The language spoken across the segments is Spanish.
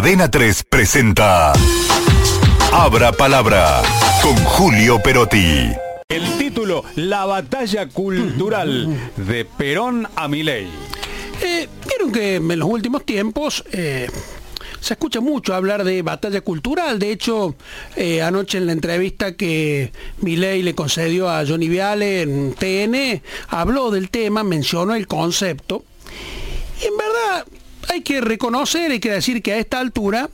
Adena 3 presenta Abra Palabra con Julio Perotti. El título, La batalla cultural de Perón a Milei. Eh, Vieron que en los últimos tiempos eh, se escucha mucho hablar de batalla cultural. De hecho, eh, anoche en la entrevista que Milei le concedió a Johnny Viale en TN, habló del tema, mencionó el concepto. Y en verdad hay que reconocer, hay que decir que a esta altura,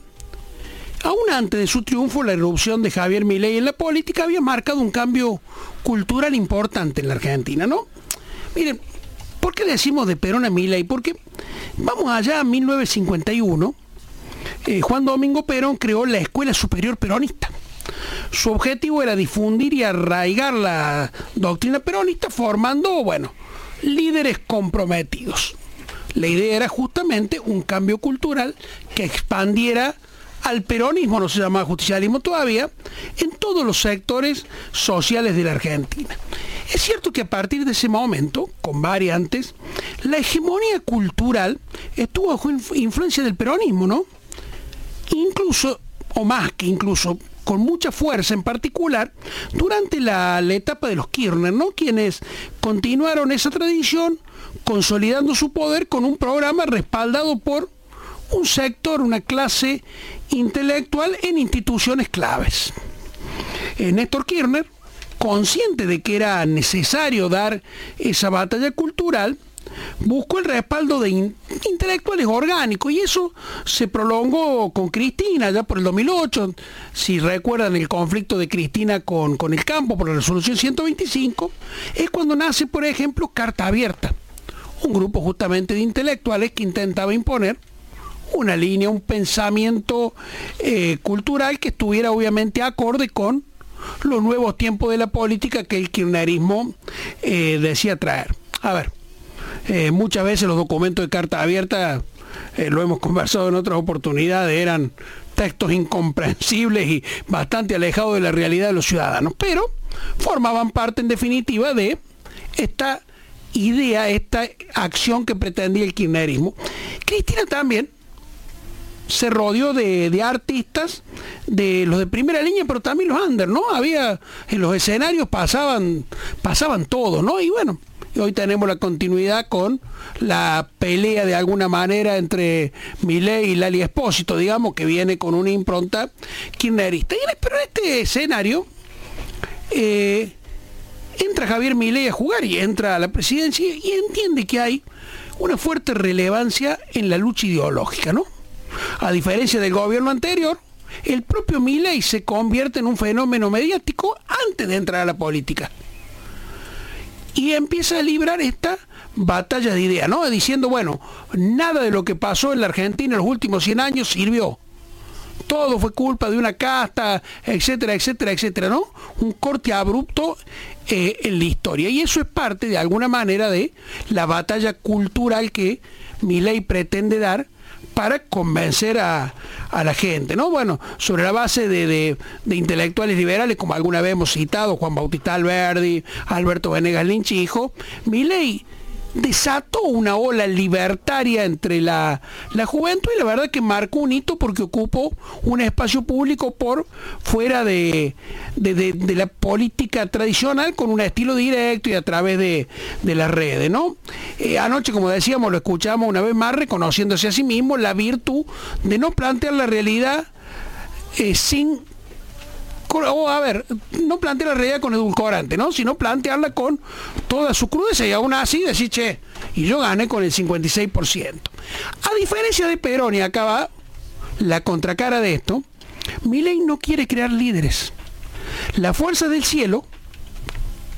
aún antes de su triunfo, la erupción de Javier Milei en la política había marcado un cambio cultural importante en la Argentina, ¿no? Miren, ¿por qué decimos de Perón a Milei? Porque vamos allá a 1951 eh, Juan Domingo Perón creó la Escuela Superior Peronista. Su objetivo era difundir y arraigar la doctrina peronista formando, bueno, líderes comprometidos. La idea era justamente un cambio cultural que expandiera al peronismo, no se llama justicialismo todavía, en todos los sectores sociales de la Argentina. Es cierto que a partir de ese momento, con variantes, la hegemonía cultural estuvo bajo influencia del peronismo, ¿no? incluso, o más que incluso, con mucha fuerza en particular, durante la, etapa de los Kirchner, quienes continuaron esa tradición consolidando su poder con un programa respaldado por un sector, una clase intelectual en instituciones claves. Eh, Néstor Kirchner, consciente de que era necesario dar esa batalla cultural, buscó el respaldo de intelectuales orgánicos y eso se prolongó con Cristina ya por el 2008. Si recuerdan el conflicto de Cristina con, con el campo por la resolución 125, es cuando nace, por ejemplo, Carta Abierta, un grupo justamente de intelectuales que intentaba imponer una línea, un pensamiento eh, cultural que estuviera obviamente acorde con los nuevos tiempos de la política que el kirchnerismo eh, decía traer. A ver, eh, muchas veces los documentos de carta abierta, eh, lo hemos conversado en otras oportunidades, eran textos incomprensibles y bastante alejados de la realidad de los ciudadanos, pero formaban parte en definitiva de esta idea, esta acción que pretendía el kirchnerismo. Cristina también se rodeó de, artistas, de los de primera línea, pero también los under, ¿no? Había, en los escenarios pasaban, pasaban todos, ¿no? Y bueno, hoy tenemos la continuidad con la pelea de alguna manera entre Milei y Lali Espósito, digamos, que viene con una impronta kirchnerista. Pero en este escenario eh, entra Javier Milei a jugar y entra a la presidencia y entiende que hay una fuerte relevancia en la lucha ideológica, ¿no? A diferencia del gobierno anterior, el propio Milei se convierte en un fenómeno mediático antes de entrar a la política y empieza a librar esta batalla de ideas, ¿no? Diciendo, bueno, nada de lo que pasó en la Argentina en los últimos 100 años sirvió. Todo fue culpa de una casta, etcétera, etcétera, etcétera, ¿no? Un corte abrupto eh, en la historia. Y eso es parte, de alguna manera, de la batalla cultural que mi ley pretende dar para convencer a, la gente, ¿no? Bueno, sobre la base de, intelectuales liberales, como alguna vez hemos citado, Juan Bautista Alberdi, Alberto Venegas Lynch, hijo, mi ley desató una ola libertaria entre la, juventud y la verdad que marcó un hito porque ocupó un espacio público por fuera de, la política tradicional con un estilo directo y a través de, las redes, ¿no? Eh, anoche, como decíamos, lo escuchamos una vez más reconociéndose a sí mismo la virtud de no plantear la realidad eh, sin o a ver, no plantear la realidad con edulcorante, ¿no? Sino plantearla con toda su crudeza y aún así decir, che, y yo gané con el 56%. A diferencia de Perón, y acá va la contracara de esto, Milei no quiere crear líderes. La fuerza del cielo,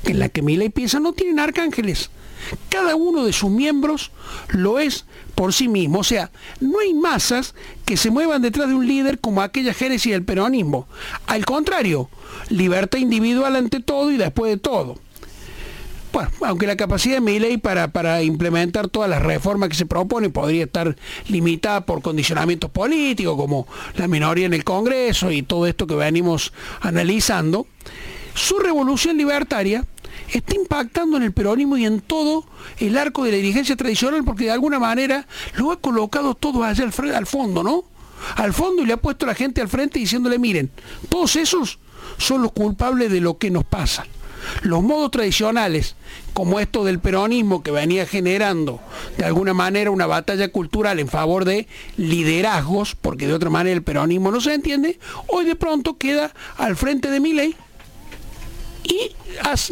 en la que Milei piensa, no tienen arcángeles. Cada uno de sus miembros lo es por sí mismo. O sea, no hay masas que se muevan detrás de un líder como aquella génesis del peronismo. Al contrario, libertad individual ante todo y después de todo. Bueno, aunque la capacidad de mi ley para, para implementar todas las reformas que se propone podría estar limitada por condicionamientos políticos, como la minoría en el Congreso y todo esto que venimos analizando, su revolución libertaria está impactando en el peronismo y en todo el arco de la dirigencia tradicional porque de alguna manera lo ha colocado todo allá al, fondo, ¿no? al fondo y le ha puesto a la gente al frente diciéndole, miren, todos esos son los culpables de lo que nos pasa. Los modos tradicionales, como esto del peronismo que venía generando de alguna manera una batalla cultural en favor de liderazgos, porque de otra manera el peronismo no se entiende, hoy de pronto queda al frente de mi ley y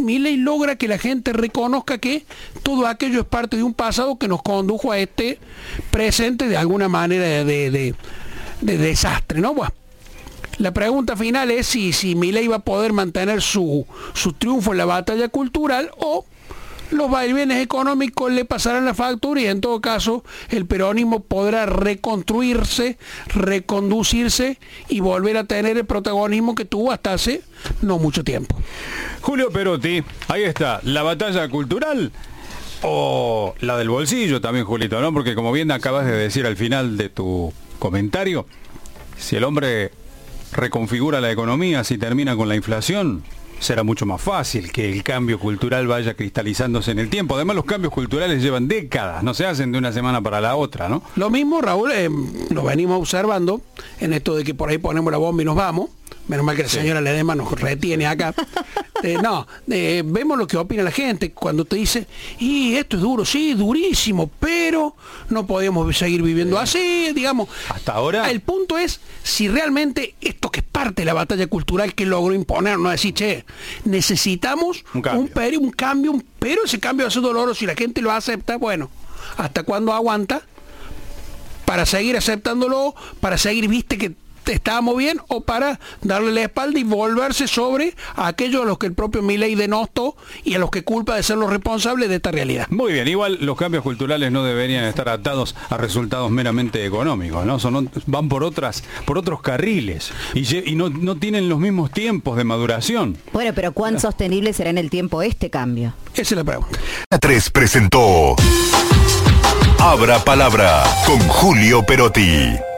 Milei logra que la gente reconozca que todo aquello es parte de un pasado que nos condujo a este presente de alguna manera de, desastre, ¿no? la pregunta final es si, si Milei va a poder mantener su, su triunfo en la batalla cultural o los vaivenes económicos le pasarán la factura y en todo caso el peronismo podrá reconstruirse, reconducirse y volver a tener el protagonismo que tuvo hasta hace no mucho tiempo. Julio Perotti, ahí está, la batalla cultural o la del bolsillo también, Julito, ¿no? Porque como bien acabas de decir al final de tu comentario, si el hombre reconfigura la economía, si termina con la inflación, será mucho más fácil que el cambio cultural vaya cristalizándose en el tiempo. Además, los cambios culturales llevan décadas, no se hacen de una semana para la otra, ¿no? Lo mismo, Raúl, eh, lo venimos observando en esto de que por ahí ponemos la bomba y nos vamos. Menos mal que la señora Ledema nos retiene acá. Eh, no, eh, vemos lo que opina la gente cuando te dice, y esto es duro, sí, durísimo, pero no podemos seguir viviendo así, digamos. Hasta ahora. El punto es si realmente esto que es parte de la batalla cultural que logró imponer, no decir, che, necesitamos un cambio, un, un cambio pero ese cambio va a ser doloroso, si la gente lo acepta, bueno, ¿hasta cuándo aguanta? Para seguir aceptándolo, para seguir, viste que estábamos bien o para darle la espalda y volverse sobre a aquellos a los que el propio Milei denostó y a los que culpa de ser los responsables de esta realidad. Muy bien, igual los cambios culturales no deberían estar atados a resultados meramente económicos, ¿no? Son, van por otras, por otros carriles y, no, no tienen los mismos tiempos de maduración. Bueno, pero ¿cuán sostenible será en el tiempo este cambio? Esa es la pregunta. La 3 presentó Abra Palabra con Julio Perotti.